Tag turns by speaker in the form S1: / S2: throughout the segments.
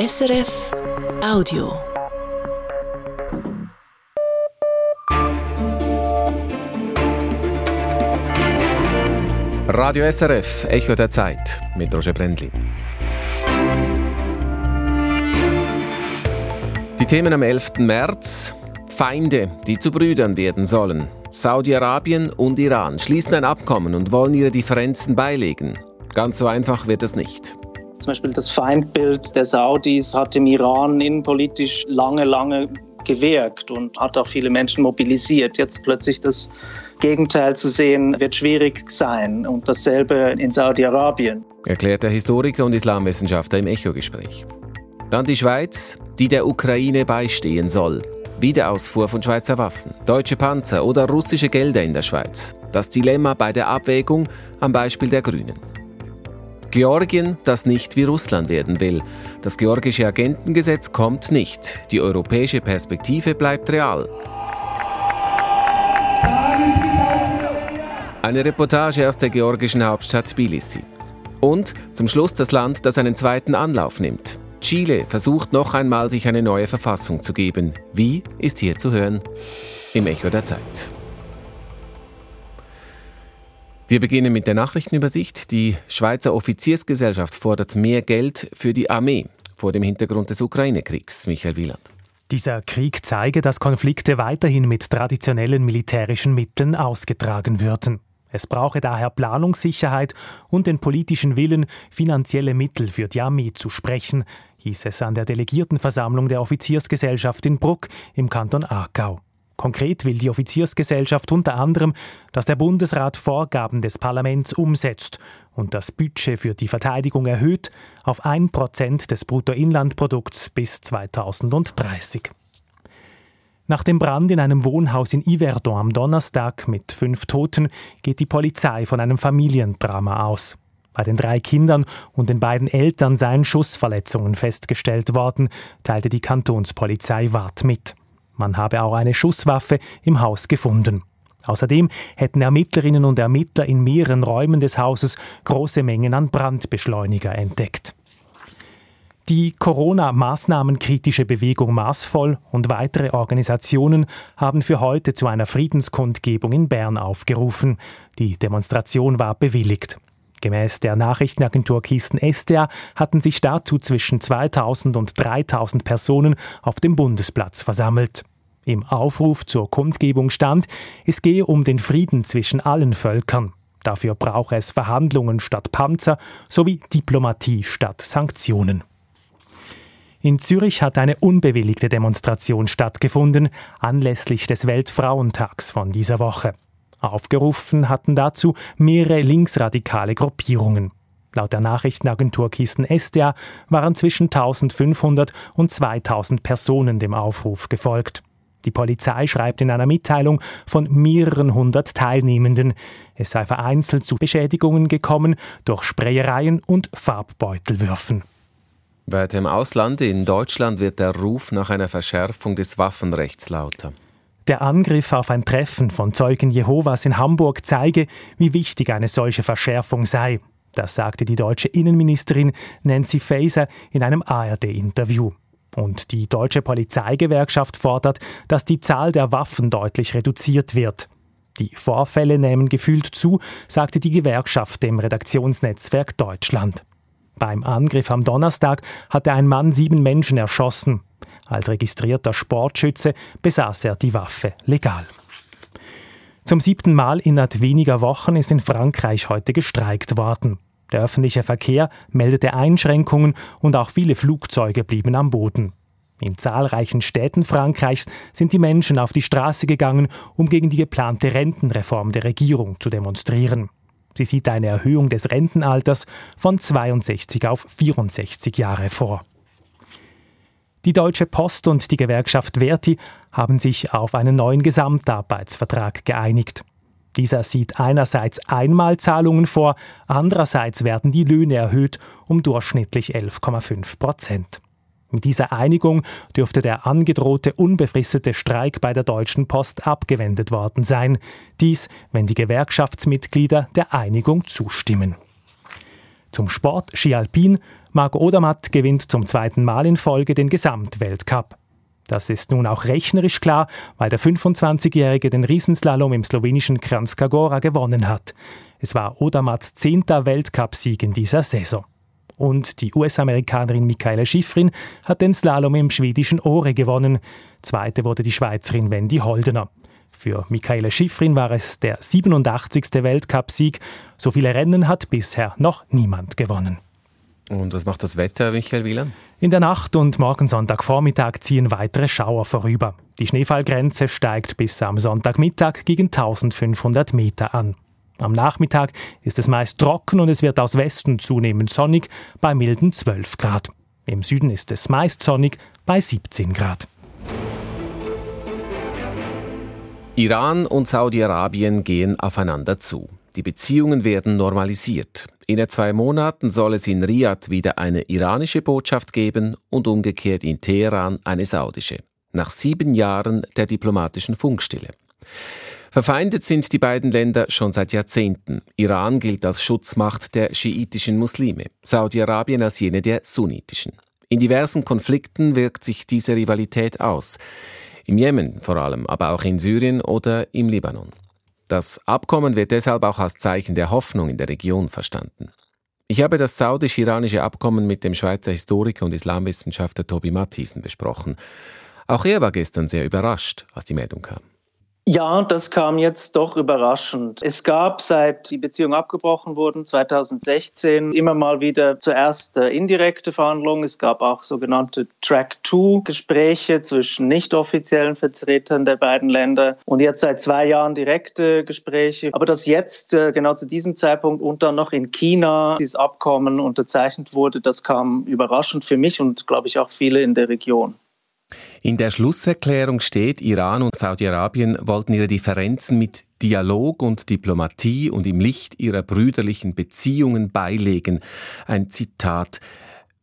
S1: SRF Audio.
S2: Radio SRF, Echo der Zeit mit Roger Brendli. Die Themen am 11. März. Feinde, die zu Brüdern werden sollen. Saudi-Arabien und Iran schließen ein Abkommen und wollen ihre Differenzen beilegen. Ganz so einfach wird es nicht.
S3: Zum Beispiel das Feindbild der Saudis hat im Iran innenpolitisch lange, lange gewirkt und hat auch viele Menschen mobilisiert. Jetzt plötzlich das Gegenteil zu sehen, wird schwierig sein. Und dasselbe in Saudi-Arabien.
S2: Erklärt der Historiker und Islamwissenschaftler im Echo-Gespräch. Dann die Schweiz, die der Ukraine beistehen soll. Wiederausfuhr von Schweizer Waffen, deutsche Panzer oder russische Gelder in der Schweiz. Das Dilemma bei der Abwägung am Beispiel der Grünen. Georgien, das nicht wie Russland werden will. Das georgische Agentengesetz kommt nicht. Die europäische Perspektive bleibt real. Eine Reportage aus der georgischen Hauptstadt Tbilisi. Und zum Schluss das Land, das einen zweiten Anlauf nimmt. Chile versucht noch einmal, sich eine neue Verfassung zu geben. Wie ist hier zu hören? Im Echo der Zeit. Wir beginnen mit der Nachrichtenübersicht. Die Schweizer Offiziersgesellschaft fordert mehr Geld für die Armee vor dem Hintergrund des Ukraine-Kriegs. Michael Wieland.
S4: Dieser Krieg zeige, dass Konflikte weiterhin mit traditionellen militärischen Mitteln ausgetragen würden. Es brauche daher Planungssicherheit und den politischen Willen, finanzielle Mittel für die Armee zu sprechen, hieß es an der Delegiertenversammlung der Offiziersgesellschaft in Bruck im Kanton Aargau. Konkret will die Offiziersgesellschaft unter anderem, dass der Bundesrat Vorgaben des Parlaments umsetzt und das Budget für die Verteidigung erhöht auf 1% des Bruttoinlandprodukts bis 2030. Nach dem Brand in einem Wohnhaus in Yverdon am Donnerstag mit fünf Toten geht die Polizei von einem Familiendrama aus. Bei den drei Kindern und den beiden Eltern seien Schussverletzungen festgestellt worden, teilte die Kantonspolizei Wart mit. Man habe auch eine Schusswaffe im Haus gefunden. Außerdem hätten Ermittlerinnen und Ermittler in mehreren Räumen des Hauses große Mengen an Brandbeschleuniger entdeckt. Die Corona-Maßnahmenkritische Bewegung Maßvoll und weitere Organisationen haben für heute zu einer Friedenskundgebung in Bern aufgerufen. Die Demonstration war bewilligt. Gemäß der Nachrichtenagentur Kisten Estea hatten sich dazu zwischen 2000 und 3000 Personen auf dem Bundesplatz versammelt. Im Aufruf zur Kundgebung stand, es gehe um den Frieden zwischen allen Völkern. Dafür brauche es Verhandlungen statt Panzer sowie Diplomatie statt Sanktionen. In Zürich hat eine unbewilligte Demonstration stattgefunden, anlässlich des Weltfrauentags von dieser Woche. Aufgerufen hatten dazu mehrere linksradikale Gruppierungen. Laut der Nachrichtenagentur Kisten Estia waren zwischen 1500 und 2000 Personen dem Aufruf gefolgt. Die Polizei schreibt in einer Mitteilung von mehreren hundert Teilnehmenden. Es sei vereinzelt zu Beschädigungen gekommen durch Sprayereien und Farbbeutelwürfen.
S2: Weiter im Ausland, in Deutschland, wird der Ruf nach einer Verschärfung des Waffenrechts lauter.
S4: Der Angriff auf ein Treffen von Zeugen Jehovas in Hamburg zeige, wie wichtig eine solche Verschärfung sei. Das sagte die deutsche Innenministerin Nancy Faeser in einem ARD-Interview. Und die deutsche Polizeigewerkschaft fordert, dass die Zahl der Waffen deutlich reduziert wird. Die Vorfälle nehmen gefühlt zu, sagte die Gewerkschaft dem Redaktionsnetzwerk Deutschland. Beim Angriff am Donnerstag hatte ein Mann sieben Menschen erschossen. Als registrierter Sportschütze besaß er die Waffe legal. Zum siebten Mal innerhalb weniger Wochen ist in Frankreich heute gestreikt worden. Der öffentliche Verkehr meldete Einschränkungen und auch viele Flugzeuge blieben am Boden. In zahlreichen Städten Frankreichs sind die Menschen auf die Straße gegangen, um gegen die geplante Rentenreform der Regierung zu demonstrieren. Sie sieht eine Erhöhung des Rentenalters von 62 auf 64 Jahre vor. Die Deutsche Post und die Gewerkschaft Verti haben sich auf einen neuen Gesamtarbeitsvertrag geeinigt. Dieser sieht einerseits Einmalzahlungen vor, andererseits werden die Löhne erhöht um durchschnittlich 11,5 Prozent. Mit dieser Einigung dürfte der angedrohte unbefristete Streik bei der Deutschen Post abgewendet worden sein. Dies, wenn die Gewerkschaftsmitglieder der Einigung zustimmen. Zum Sport Ski Alpin. Marc Odermatt gewinnt zum zweiten Mal in Folge den Gesamtweltcup. Das ist nun auch rechnerisch klar, weil der 25-Jährige den Riesenslalom im slowenischen Kranjska gewonnen hat. Es war Odermatts zehnter Weltcupsieg in dieser Saison. Und die US-Amerikanerin Michaela Schifrin hat den Slalom im schwedischen Ore gewonnen. Zweite wurde die Schweizerin Wendy Holdener. Für Michaela Schifrin war es der 87. Weltcupsieg. So viele Rennen hat bisher noch niemand gewonnen.
S2: Und was macht das Wetter, Michael Wieland?
S4: In der Nacht und morgen Sonntagvormittag ziehen weitere Schauer vorüber. Die Schneefallgrenze steigt bis am Sonntagmittag gegen 1500 Meter an. Am Nachmittag ist es meist trocken und es wird aus Westen zunehmend sonnig bei milden 12 Grad. Im Süden ist es meist sonnig bei 17 Grad.
S2: Iran und Saudi-Arabien gehen aufeinander zu. Die Beziehungen werden normalisiert. In zwei Monaten soll es in Riyadh wieder eine iranische Botschaft geben und umgekehrt in Teheran eine saudische. Nach sieben Jahren der diplomatischen Funkstille. Verfeindet sind die beiden Länder schon seit Jahrzehnten. Iran gilt als Schutzmacht der schiitischen Muslime, Saudi-Arabien als jene der sunnitischen. In diversen Konflikten wirkt sich diese Rivalität aus. Im Jemen vor allem, aber auch in Syrien oder im Libanon. Das Abkommen wird deshalb auch als Zeichen der Hoffnung in der Region verstanden. Ich habe das saudisch-iranische Abkommen mit dem Schweizer Historiker und Islamwissenschaftler Tobi Matthiesen besprochen. Auch er war gestern sehr überrascht, als die Meldung kam.
S3: Ja, das kam jetzt doch überraschend. Es gab, seit die Beziehungen abgebrochen wurden, 2016, immer mal wieder zuerst indirekte Verhandlungen. Es gab auch sogenannte Track-2-Gespräche zwischen nicht offiziellen Vertretern der beiden Länder und jetzt seit zwei Jahren direkte Gespräche. Aber dass jetzt äh, genau zu diesem Zeitpunkt und dann noch in China dieses Abkommen unterzeichnet wurde, das kam überraschend für mich und glaube ich auch viele in der Region.
S2: In der Schlusserklärung steht, Iran und Saudi-Arabien wollten ihre Differenzen mit Dialog und Diplomatie und im Licht ihrer brüderlichen Beziehungen beilegen. Ein Zitat.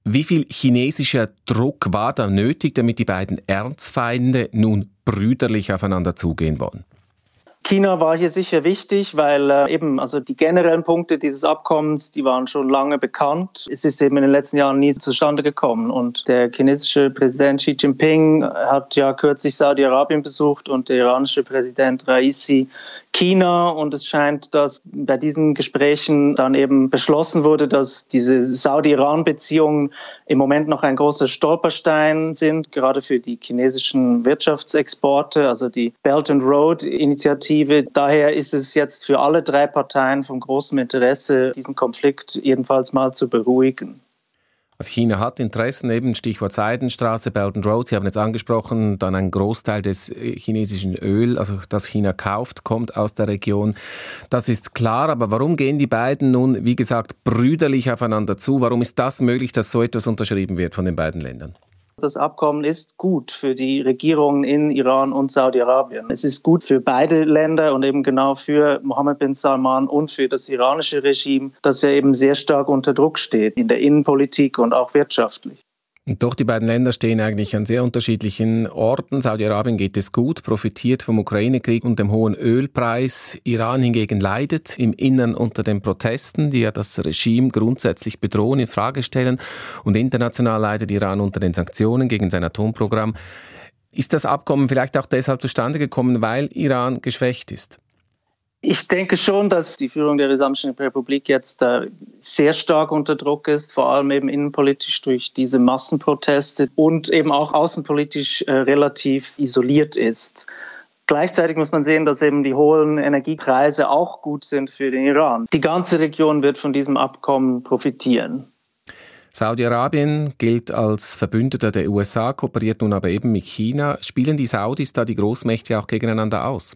S2: Wie viel chinesischer Druck war da nötig, damit die beiden Erzfeinde nun brüderlich aufeinander zugehen wollen?
S3: China war hier sicher wichtig, weil äh, eben also die generellen Punkte dieses Abkommens, die waren schon lange bekannt. Es ist eben in den letzten Jahren nie zustande gekommen und der chinesische Präsident Xi Jinping hat ja kürzlich Saudi-Arabien besucht und der iranische Präsident Raisi China und es scheint, dass bei diesen Gesprächen dann eben beschlossen wurde, dass diese Saudi-Iran-Beziehungen im Moment noch ein großer Stolperstein sind, gerade für die chinesischen Wirtschaftsexporte, also die Belt and Road Initiative. Daher ist es jetzt für alle drei Parteien von großem Interesse, diesen Konflikt jedenfalls mal zu beruhigen.
S2: Also China hat Interessen, eben Stichwort Seidenstraße, Belt and Road, Sie haben jetzt angesprochen, dann ein Großteil des äh, chinesischen Öl, also das China kauft, kommt aus der Region. Das ist klar, aber warum gehen die beiden nun, wie gesagt, brüderlich aufeinander zu? Warum ist das möglich, dass so etwas unterschrieben wird von den beiden Ländern?
S3: Das Abkommen ist gut für die Regierungen in Iran und Saudi-Arabien. Es ist gut für beide Länder und eben genau für Mohammed bin Salman und für das iranische Regime, das ja eben sehr stark unter Druck steht in der Innenpolitik und auch wirtschaftlich.
S2: Und doch, die beiden Länder stehen eigentlich an sehr unterschiedlichen Orten. Saudi-Arabien geht es gut, profitiert vom Ukraine-Krieg und dem hohen Ölpreis. Iran hingegen leidet im Innern unter den Protesten, die ja das Regime grundsätzlich bedrohen, in Frage stellen. Und international leidet Iran unter den Sanktionen gegen sein Atomprogramm. Ist das Abkommen vielleicht auch deshalb zustande gekommen, weil Iran geschwächt ist?
S3: Ich denke schon, dass die Führung der Islamischen Republik jetzt äh, sehr stark unter Druck ist, vor allem eben innenpolitisch durch diese Massenproteste und eben auch außenpolitisch äh, relativ isoliert ist. Gleichzeitig muss man sehen, dass eben die hohen Energiepreise auch gut sind für den Iran. Die ganze Region wird von diesem Abkommen profitieren.
S2: Saudi-Arabien gilt als Verbündeter der USA, kooperiert nun aber eben mit China. Spielen die Saudis da die Großmächte auch gegeneinander aus?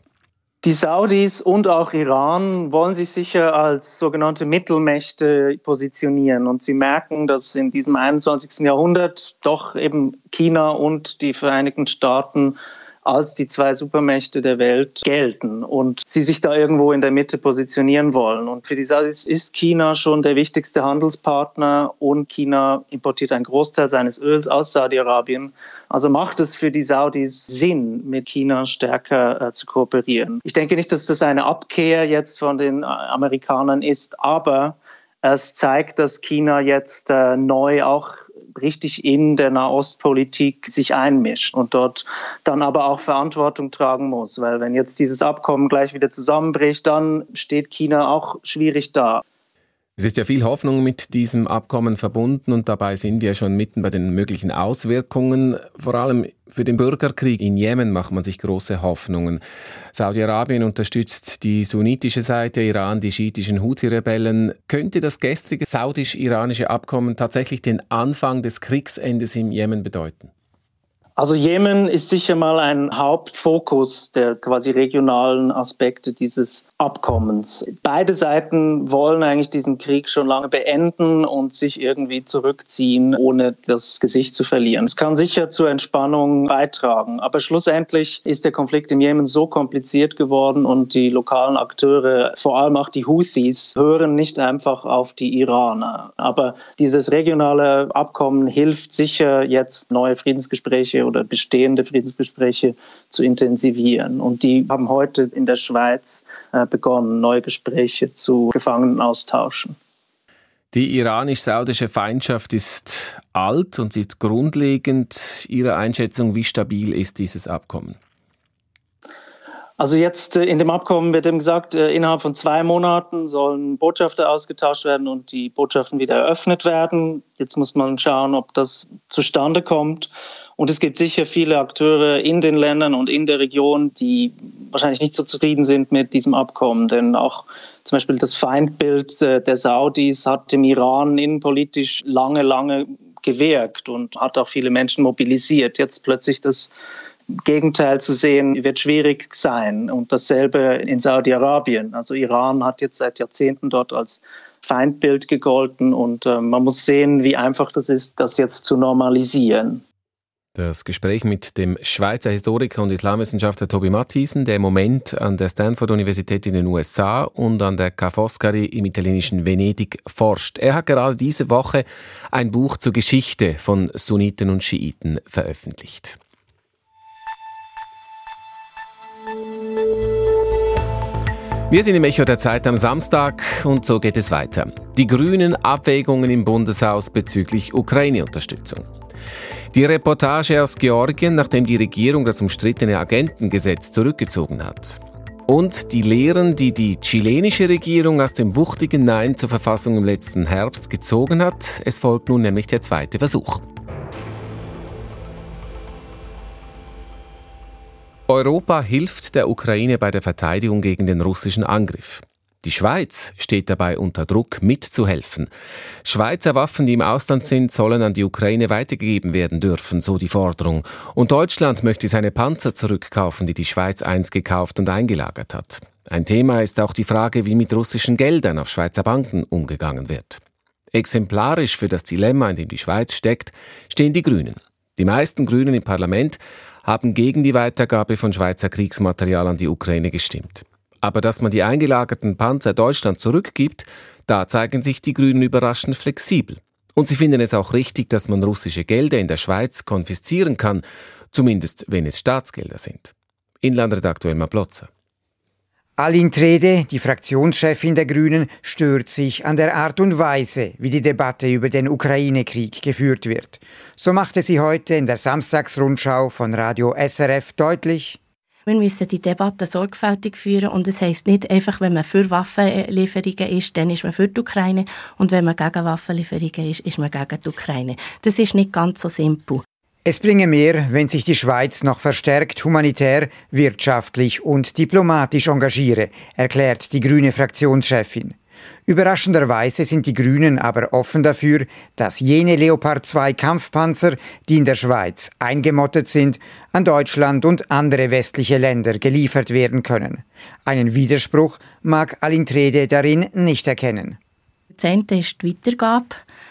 S3: Die Saudis und auch Iran wollen sich sicher als sogenannte Mittelmächte positionieren. Und sie merken, dass in diesem 21. Jahrhundert doch eben China und die Vereinigten Staaten als die zwei Supermächte der Welt gelten und sie sich da irgendwo in der Mitte positionieren wollen. Und für die Saudis ist China schon der wichtigste Handelspartner und China importiert einen Großteil seines Öls aus Saudi-Arabien. Also macht es für die Saudis Sinn, mit China stärker äh, zu kooperieren. Ich denke nicht, dass das eine Abkehr jetzt von den äh, Amerikanern ist, aber Es zeigt, dass China jetzt äh, neu auch richtig in der Nahostpolitik sich einmischt und dort dann aber auch Verantwortung tragen muss. Weil wenn jetzt dieses Abkommen gleich wieder zusammenbricht, dann steht China auch schwierig da.
S2: Es ist ja viel Hoffnung mit diesem Abkommen verbunden und dabei sind wir schon mitten bei den möglichen Auswirkungen. Vor allem für den Bürgerkrieg in Jemen macht man sich große Hoffnungen. Saudi-Arabien unterstützt die sunnitische Seite, Iran die schiitischen Houthi-Rebellen. Könnte das gestrige saudisch-iranische Abkommen tatsächlich den Anfang des Kriegsendes im Jemen bedeuten?
S3: Also Jemen ist sicher mal ein Hauptfokus der quasi regionalen Aspekte dieses Abkommens. Beide Seiten wollen eigentlich diesen Krieg schon lange beenden und sich irgendwie zurückziehen, ohne das Gesicht zu verlieren. Es kann sicher zur Entspannung beitragen, aber schlussendlich ist der Konflikt im Jemen so kompliziert geworden und die lokalen Akteure, vor allem auch die Houthis, hören nicht einfach auf die Iraner. Aber dieses regionale Abkommen hilft sicher jetzt neue Friedensgespräche oder bestehende Friedensgespräche zu intensivieren. Und die haben heute in der Schweiz äh, begonnen, neue Gespräche zu Gefangenen austauschen.
S2: Die iranisch-saudische Feindschaft ist alt und sie ist grundlegend. Ihre Einschätzung, wie stabil ist dieses Abkommen?
S3: Also jetzt äh, in dem Abkommen wird eben gesagt, äh, innerhalb von zwei Monaten sollen Botschafter ausgetauscht werden und die Botschaften wieder eröffnet werden. Jetzt muss man schauen, ob das zustande kommt. Und es gibt sicher viele Akteure in den Ländern und in der Region, die wahrscheinlich nicht so zufrieden sind mit diesem Abkommen. Denn auch zum Beispiel das Feindbild äh, der Saudis hat im Iran innenpolitisch lange, lange gewirkt und hat auch viele Menschen mobilisiert. Jetzt plötzlich das Gegenteil zu sehen, wird schwierig sein. Und dasselbe in Saudi-Arabien. Also Iran hat jetzt seit Jahrzehnten dort als Feindbild gegolten und äh, man muss sehen, wie einfach das ist, das jetzt zu normalisieren.
S2: Das Gespräch mit dem Schweizer Historiker und Islamwissenschaftler Tobi Matthiesen, der im Moment an der Stanford-Universität in den USA und an der Ca' Foscari im italienischen Venedig forscht. Er hat gerade diese Woche ein Buch zur Geschichte von Sunniten und Schiiten veröffentlicht. Wir sind im Echo der Zeit am Samstag und so geht es weiter. Die grünen Abwägungen im Bundeshaus bezüglich Ukraine-Unterstützung. Die Reportage aus Georgien, nachdem die Regierung das umstrittene Agentengesetz zurückgezogen hat. Und die Lehren, die die chilenische Regierung aus dem wuchtigen Nein zur Verfassung im letzten Herbst gezogen hat. Es folgt nun nämlich der zweite Versuch. Europa hilft der Ukraine bei der Verteidigung gegen den russischen Angriff. Die Schweiz steht dabei unter Druck, mitzuhelfen. Schweizer Waffen, die im Ausland sind, sollen an die Ukraine weitergegeben werden dürfen, so die Forderung. Und Deutschland möchte seine Panzer zurückkaufen, die die Schweiz einst gekauft und eingelagert hat. Ein Thema ist auch die Frage, wie mit russischen Geldern auf Schweizer Banken umgegangen wird. Exemplarisch für das Dilemma, in dem die Schweiz steckt, stehen die Grünen. Die meisten Grünen im Parlament haben gegen die Weitergabe von Schweizer Kriegsmaterial an die Ukraine gestimmt. Aber dass man die eingelagerten Panzer Deutschland zurückgibt, da zeigen sich die Grünen überraschend flexibel. Und sie finden es auch richtig, dass man russische Gelder in der Schweiz konfiszieren kann, zumindest wenn es Staatsgelder sind. Inlandredaktor Elmar Plotzer.
S5: Aline Trede, die Fraktionschefin der Grünen, stört sich an der Art und Weise, wie die Debatte über den Ukraine-Krieg geführt wird. So machte sie heute in der Samstagsrundschau von Radio SRF deutlich,
S6: wir müssen die Debatte sorgfältig führen und es heißt nicht einfach, wenn man für Waffenlieferungen ist, dann ist man für die Ukraine und wenn man gegen Waffenlieferungen ist, ist man gegen die Ukraine. Das ist nicht ganz so simpel.
S5: Es bringe mehr, wenn sich die Schweiz noch verstärkt humanitär, wirtschaftlich und diplomatisch engagiere, erklärt die grüne Fraktionschefin. Überraschenderweise sind die Grünen aber offen dafür, dass jene Leopard 2 Kampfpanzer, die in der Schweiz eingemottet sind, an Deutschland und andere westliche Länder geliefert werden können. Einen Widerspruch mag Alintrede darin nicht erkennen.
S6: Das eine ist die Weitergabe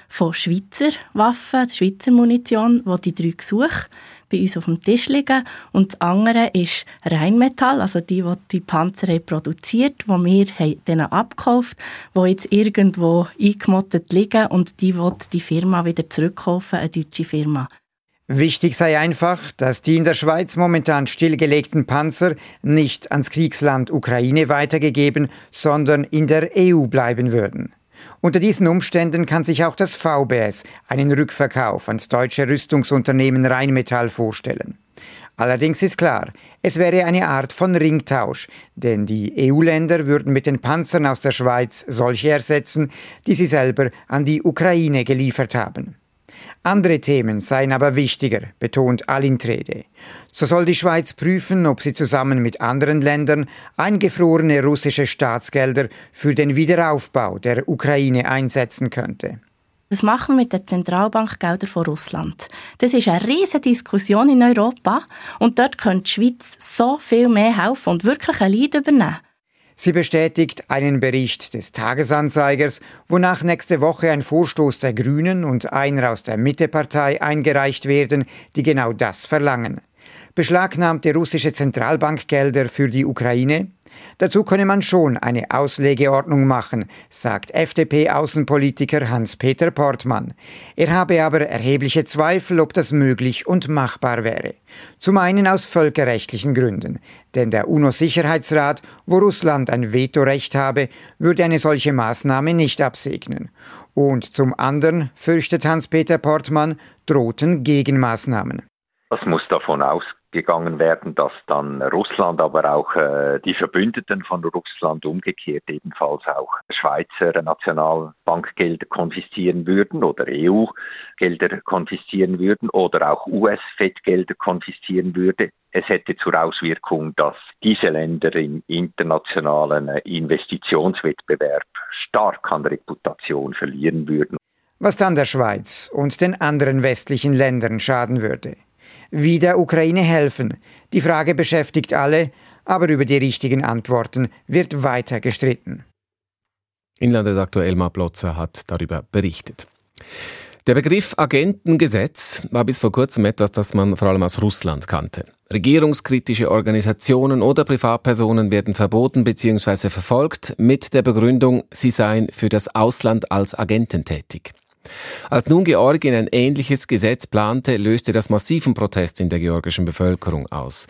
S6: von Schweizer Waffen, Schweizer Munition, die die drei Gesuche bei uns auf dem Tisch liegen. Und das andere ist Rheinmetall, also die, die die Panzer haben produziert, die wir denen abgekauft haben, die jetzt irgendwo eingemottet liegen und die will die Firma wieder zurückkaufen, eine deutsche Firma.
S5: Wichtig sei einfach, dass die in der Schweiz momentan stillgelegten Panzer nicht ans Kriegsland Ukraine weitergegeben, sondern in der EU bleiben würden. Unter diesen Umständen kann sich auch das VBS einen Rückverkauf ans deutsche Rüstungsunternehmen Rheinmetall vorstellen. Allerdings ist klar, es wäre eine Art von Ringtausch, denn die EU-Länder würden mit den Panzern aus der Schweiz solche ersetzen, die sie selber an die Ukraine geliefert haben. Andere Themen seien aber wichtiger, betont Alintrede. So soll die Schweiz prüfen, ob sie zusammen mit anderen Ländern eingefrorene russische Staatsgelder für den Wiederaufbau der Ukraine einsetzen könnte.
S6: Was machen wir mit den Zentralbankgeldern von Russland? Das ist eine riesige Diskussion in Europa und dort könnte die Schweiz so viel mehr helfen und wirklich ein Leid übernehmen.
S5: Sie bestätigt einen Bericht des Tagesanzeigers, wonach nächste Woche ein Vorstoß der Grünen und einer aus der Mittepartei eingereicht werden, die genau das verlangen. Beschlagnahmte russische Zentralbankgelder für die Ukraine, Dazu könne man schon eine Auslegeordnung machen, sagt FDP-Außenpolitiker Hans-Peter Portmann. Er habe aber erhebliche Zweifel, ob das möglich und machbar wäre. Zum einen aus völkerrechtlichen Gründen, denn der UNO-Sicherheitsrat, wo Russland ein Vetorecht habe, würde eine solche Maßnahme nicht absegnen. Und zum anderen, fürchtet Hans-Peter Portmann, drohten Gegenmaßnahmen.
S7: Das muss davon ausgehen gegangen werden, dass dann Russland, aber auch äh, die Verbündeten von Russland umgekehrt ebenfalls auch Schweizer Nationalbankgelder konfiszieren würden oder EU-Gelder konfiszieren würden oder auch US-Fed-Gelder konfiszieren würde. Es hätte zur Auswirkung, dass diese Länder im internationalen Investitionswettbewerb stark an Reputation verlieren würden.
S5: Was dann der Schweiz und den anderen westlichen Ländern schaden würde wie der Ukraine helfen. Die Frage beschäftigt alle, aber über die richtigen Antworten wird weiter gestritten.
S2: Inlandredaktor Elmar Plotzer hat darüber berichtet. Der Begriff Agentengesetz war bis vor kurzem etwas, das man vor allem aus Russland kannte. Regierungskritische Organisationen oder Privatpersonen werden verboten bzw. verfolgt mit der Begründung, sie seien für das Ausland als Agenten tätig. Als nun Georgien ein ähnliches Gesetz plante, löste das massiven Protest in der georgischen Bevölkerung aus.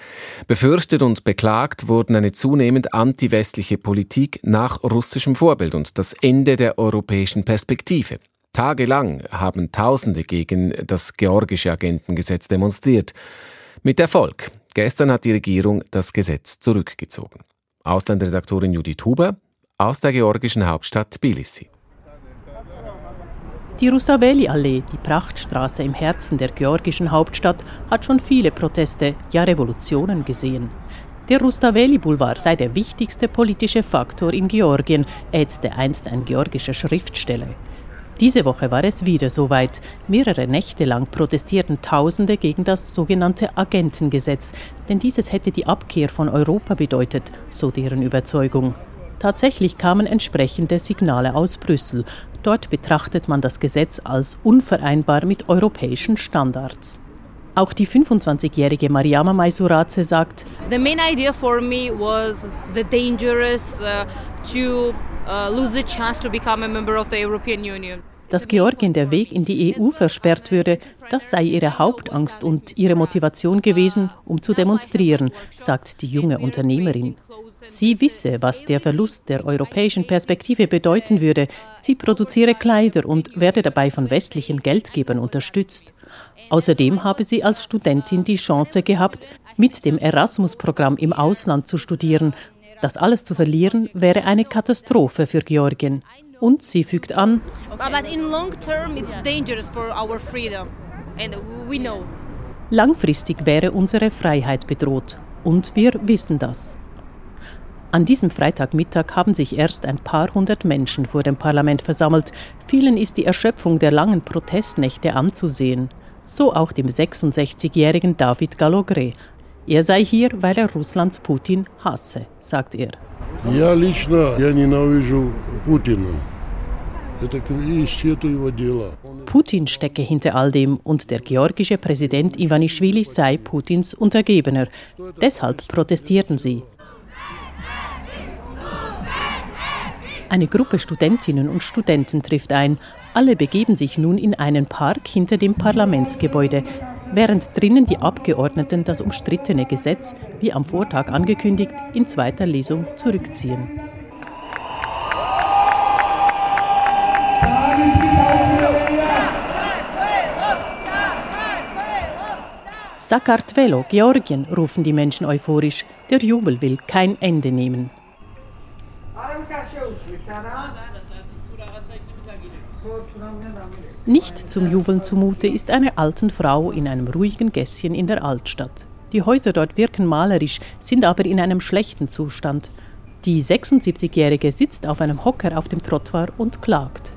S2: Befürchtet und beklagt wurden eine zunehmend anti-westliche Politik nach russischem Vorbild und das Ende der europäischen Perspektive. Tagelang haben Tausende gegen das georgische Agentengesetz demonstriert. Mit Erfolg. Gestern hat die Regierung das Gesetz zurückgezogen. Auslandredaktorin Judith Huber aus der georgischen Hauptstadt Tbilisi.
S8: Die Rusaveli-Allee, die Prachtstraße im Herzen der georgischen Hauptstadt, hat schon viele Proteste, ja Revolutionen gesehen. Der Rustaveli-Boulevard sei der wichtigste politische Faktor in Georgien, ätzte einst ein georgischer Schriftsteller. Diese Woche war es wieder soweit. Mehrere Nächte lang protestierten Tausende gegen das sogenannte Agentengesetz, denn dieses hätte die Abkehr von Europa bedeutet, so deren Überzeugung. Tatsächlich kamen entsprechende Signale aus Brüssel. Dort betrachtet man das Gesetz als unvereinbar mit europäischen Standards. Auch die 25-jährige Mariama Maisuradze sagt,
S9: The main idea for me was the dangerous uh, to uh, lose the chance to become a member of the European Union.
S8: Dass Georgien der Weg in die EU versperrt würde, das sei ihre Hauptangst und ihre Motivation gewesen, um zu demonstrieren, sagt die junge Unternehmerin. Sie wisse, was der Verlust der europäischen Perspektive bedeuten würde. Sie produziere Kleider und werde dabei von westlichen Geldgebern unterstützt. Außerdem habe sie als Studentin die Chance gehabt, mit dem Erasmus-Programm im Ausland zu studieren. Das alles zu verlieren wäre eine Katastrophe für Georgien. Und sie fügt an, Langfristig wäre unsere Freiheit bedroht. Und wir wissen das. An diesem Freitagmittag haben sich erst ein paar hundert Menschen vor dem Parlament versammelt. Vielen ist die Erschöpfung der langen Protestnächte anzusehen. So auch dem 66-jährigen David Galogre. Er sei hier, weil er Russlands Putin hasse, sagt er.
S10: Я лично, я ненавижу Путина.
S8: Putin stecke hinter all dem und der georgische Präsident Ivanischvili sei Putins Untergebener. Deshalb protestierten sie. Eine Gruppe Studentinnen und Studenten trifft ein. Alle begeben sich nun in einen Park hinter dem Parlamentsgebäude, während drinnen die Abgeordneten das umstrittene Gesetz, wie am Vortag angekündigt, in zweiter Lesung zurückziehen. Sakartvelo, Georgien, rufen die Menschen euphorisch. Der Jubel will kein Ende nehmen. Nicht zum Jubeln zumute ist eine alten Frau in einem ruhigen Gässchen in der Altstadt. Die Häuser dort wirken malerisch, sind aber in einem schlechten Zustand. Die 76-Jährige sitzt auf einem Hocker auf dem Trottoir und klagt.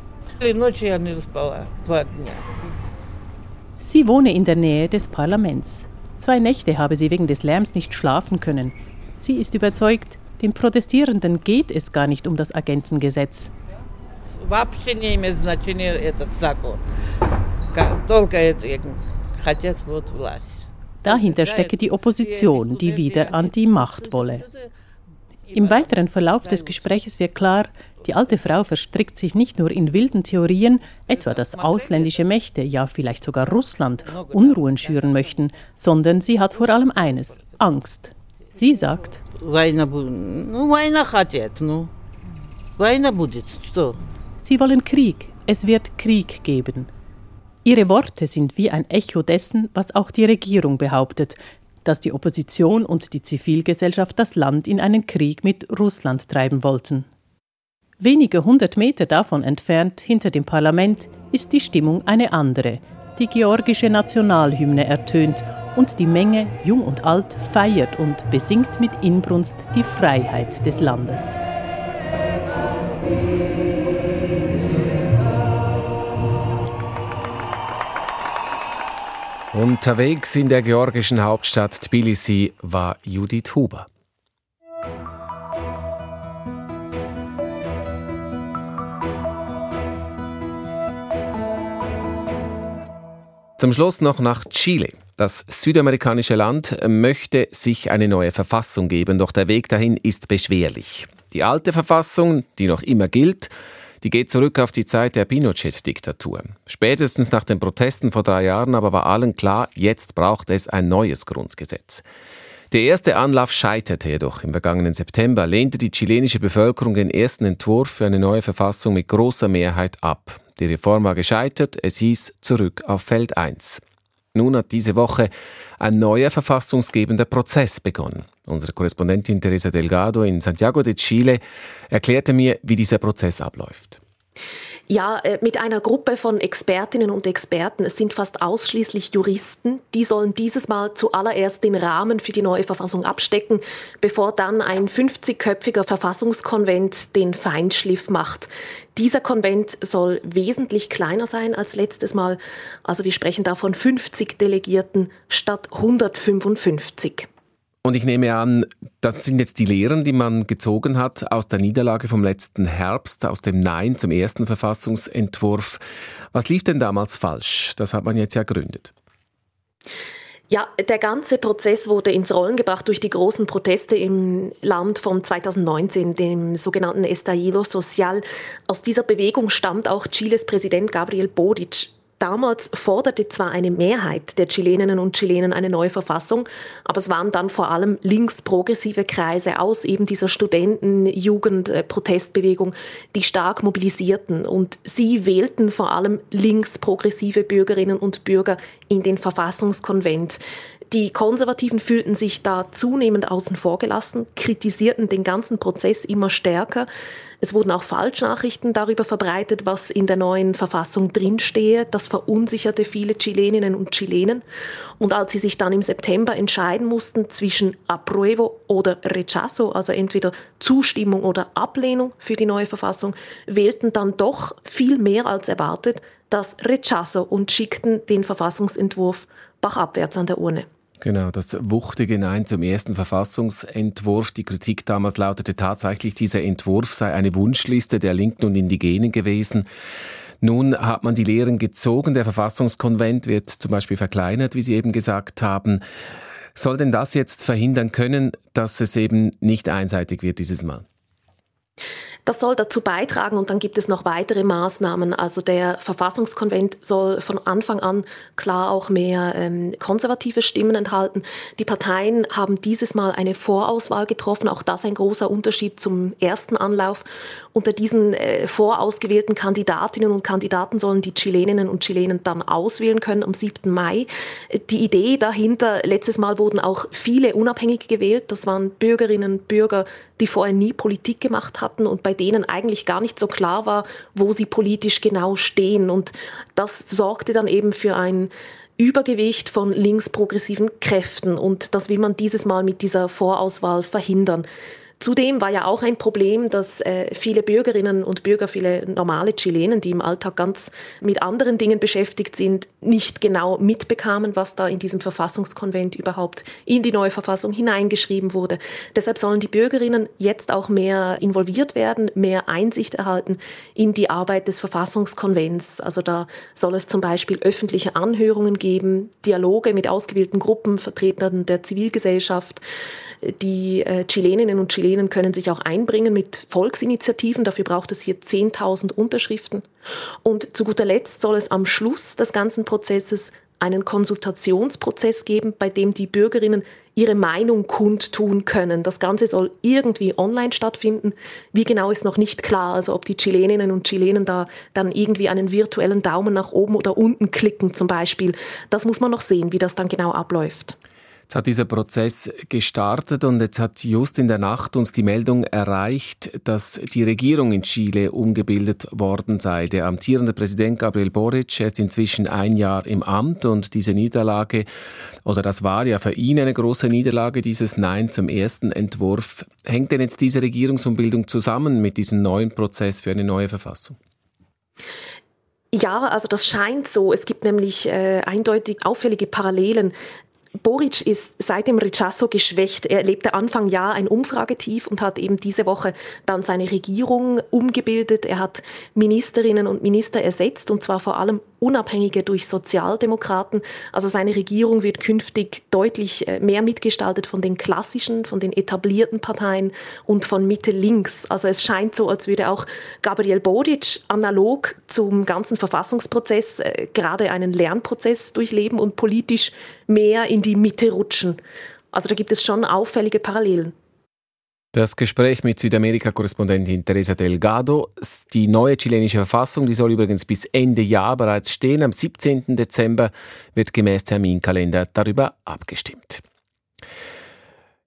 S8: Sie wohne in der Nähe des Parlaments. Zwei Nächte habe sie wegen des Lärms nicht schlafen können. Sie ist überzeugt, den Protestierenden geht es gar nicht um das Agentengesetz. Dahinter stecke die Opposition, die wieder an die Macht wolle. Im weiteren Verlauf des Gesprächs wird klar, die alte Frau verstrickt sich nicht nur in wilden Theorien, etwa dass ausländische Mächte, ja vielleicht sogar Russland, Unruhen schüren möchten, sondern sie hat vor allem eines, Angst. Sie sagt, Sie wollen Krieg, es wird Krieg geben. Ihre Worte sind wie ein Echo dessen, was auch die Regierung behauptet, dass die Opposition und die Zivilgesellschaft das Land in einen Krieg mit Russland treiben wollten. Wenige hundert Meter davon entfernt, hinter dem Parlament, ist die Stimmung eine andere. Die georgische Nationalhymne ertönt und die Menge, jung und alt, feiert und besingt mit Inbrunst die Freiheit des Landes.
S2: Unterwegs in der georgischen Hauptstadt Tbilisi war Judith Huber. Zum Schluss noch nach Chile. Das südamerikanische Land möchte sich eine neue Verfassung geben, doch der Weg dahin ist beschwerlich. Die alte Verfassung, die noch immer gilt, die geht zurück auf die Zeit der Pinochet-Diktatur. Spätestens nach den Protesten vor drei Jahren aber war allen klar, jetzt braucht es ein neues Grundgesetz. Der erste Anlauf scheiterte jedoch. Im vergangenen September lehnte die chilenische Bevölkerung den ersten Entwurf für eine neue Verfassung mit großer Mehrheit ab. Die Reform war gescheitert, es hieß zurück auf Feld 1. Nun hat diese Woche ein neuer verfassungsgebender Prozess begonnen. Unsere Korrespondentin Teresa Delgado in Santiago de Chile erklärte mir, wie dieser Prozess abläuft.
S11: Ja, äh, mit einer Gruppe von Expertinnen und Experten. Es sind fast ausschließlich Juristen. Die sollen dieses Mal zuallererst den Rahmen für die neue Verfassung abstecken, bevor dann ein 50-köpfiger Verfassungskonvent den Feinschliff macht. Dieser Konvent soll wesentlich kleiner sein als letztes Mal. Also wir sprechen da von 50 Delegierten statt 155.
S2: Und ich nehme an, das sind jetzt die Lehren, die man gezogen hat aus der Niederlage vom letzten Herbst, aus dem Nein zum ersten Verfassungsentwurf. Was lief denn damals falsch? Das hat man jetzt ja gründet.
S11: Ja, der ganze Prozess wurde ins Rollen gebracht durch die großen Proteste im Land von 2019, dem sogenannten Estallido Social. Aus dieser Bewegung stammt auch Chiles Präsident Gabriel Boric. Damals forderte zwar eine Mehrheit der Chileninnen und Chilenen eine neue Verfassung, aber es waren dann vor allem linksprogressive Kreise aus eben dieser Studenten-, Jugend-, äh, Protestbewegung, die stark mobilisierten. Und sie wählten vor allem linksprogressive Bürgerinnen und Bürger in den Verfassungskonvent. Die Konservativen fühlten sich da zunehmend außen vor gelassen, kritisierten den ganzen Prozess immer stärker. Es wurden auch Falschnachrichten darüber verbreitet, was in der neuen Verfassung drinstehe. Das verunsicherte viele Chileninnen und Chilenen. Und als sie sich dann im September entscheiden mussten zwischen Apruebo oder Rechazo, also entweder Zustimmung oder Ablehnung für die neue Verfassung, wählten dann doch viel mehr als erwartet das Rechazo und schickten den Verfassungsentwurf bachabwärts an der Urne.
S2: Genau, das wuchtige Nein zum ersten Verfassungsentwurf. Die Kritik damals lautete tatsächlich, dieser Entwurf sei eine Wunschliste der Linken und Indigenen gewesen. Nun hat man die Lehren gezogen. Der Verfassungskonvent wird zum Beispiel verkleinert, wie Sie eben gesagt haben. Soll denn das jetzt verhindern können, dass es eben nicht einseitig wird dieses Mal?
S11: Das soll dazu beitragen und dann gibt es noch weitere Maßnahmen. Also der Verfassungskonvent soll von Anfang an klar auch mehr ähm, konservative Stimmen enthalten. Die Parteien haben dieses Mal eine Vorauswahl getroffen, auch das ein großer Unterschied zum ersten Anlauf. Unter diesen äh, vorausgewählten Kandidatinnen und Kandidaten sollen die Chileninnen und Chilenen dann auswählen können am 7. Mai. Die Idee dahinter, letztes Mal wurden auch viele Unabhängige gewählt. Das waren Bürgerinnen, Bürger, die vorher nie Politik gemacht hatten und bei denen eigentlich gar nicht so klar war, wo sie politisch genau stehen. Und das sorgte dann eben für ein Übergewicht von linksprogressiven Kräften. Und das will man dieses Mal mit dieser Vorauswahl verhindern. Zudem war ja auch ein Problem, dass äh, viele Bürgerinnen und Bürger, viele normale Chilenen, die im Alltag ganz mit anderen Dingen beschäftigt sind, nicht genau mitbekamen, was da in diesem Verfassungskonvent überhaupt in die neue Verfassung hineingeschrieben wurde. Deshalb sollen die Bürgerinnen jetzt auch mehr involviert werden, mehr Einsicht erhalten in die Arbeit des Verfassungskonvents. Also da soll es zum Beispiel öffentliche Anhörungen geben, Dialoge mit ausgewählten Gruppen, Vertretern der Zivilgesellschaft, die äh, Chileninnen und Chilenen können sich auch einbringen mit Volksinitiativen. Dafür braucht es hier 10.000 Unterschriften. Und zu guter Letzt soll es am Schluss des ganzen Prozesses einen Konsultationsprozess geben, bei dem die Bürgerinnen ihre Meinung kundtun können. Das Ganze soll irgendwie online stattfinden. Wie genau ist noch nicht klar. Also ob die Chileninnen und Chilenen da dann irgendwie einen virtuellen Daumen nach oben oder unten klicken zum Beispiel. Das muss man noch sehen, wie das dann genau abläuft.
S2: Jetzt hat dieser Prozess gestartet und jetzt hat just in der Nacht uns die Meldung erreicht, dass die Regierung in Chile umgebildet worden sei. Der amtierende Präsident Gabriel Boric ist inzwischen ein Jahr im Amt und diese Niederlage, oder das war ja für ihn eine große Niederlage, dieses Nein zum ersten Entwurf. Hängt denn jetzt diese Regierungsumbildung zusammen mit diesem neuen Prozess für eine neue Verfassung?
S11: Ja, also das scheint so. Es gibt nämlich äh, eindeutig auffällige Parallelen Boric ist seit dem Rechazo geschwächt. Er erlebte Anfang Jahr ein Umfragetief und hat eben diese Woche dann seine Regierung umgebildet. Er hat Ministerinnen und Minister ersetzt und zwar vor allem Unabhängige durch Sozialdemokraten. Also seine Regierung wird künftig deutlich äh, mehr mitgestaltet von den klassischen, von den etablierten Parteien und von Mitte-Links. Also es scheint so, als würde auch Gabriel Boric analog zum ganzen Verfassungsprozess äh, gerade einen Lernprozess durchleben und politisch mehr in die Mitte rutschen. Also da gibt es schon auffällige Parallelen.
S2: Das Gespräch mit Südamerika-Korrespondentin Teresa Delgado. Die neue chilenische Verfassung, die soll übrigens bis Ende Jahr bereits stehen. Am 17. Dezember wird gemäß Terminkalender darüber abgestimmt.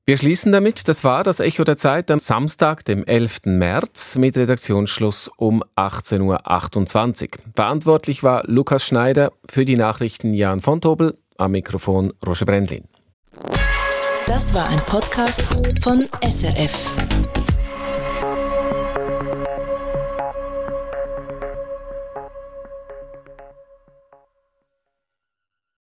S2: Wir schließen damit. Das war das Echo der Zeit am Samstag, dem 11. März, mit Redaktionsschluss um 18.28 Uhr. Verantwortlich war Lukas Schneider, für die Nachrichten Jan von Tobel, am Mikrofon Roger Brendlin.
S1: Das war ein Podcast von SRF.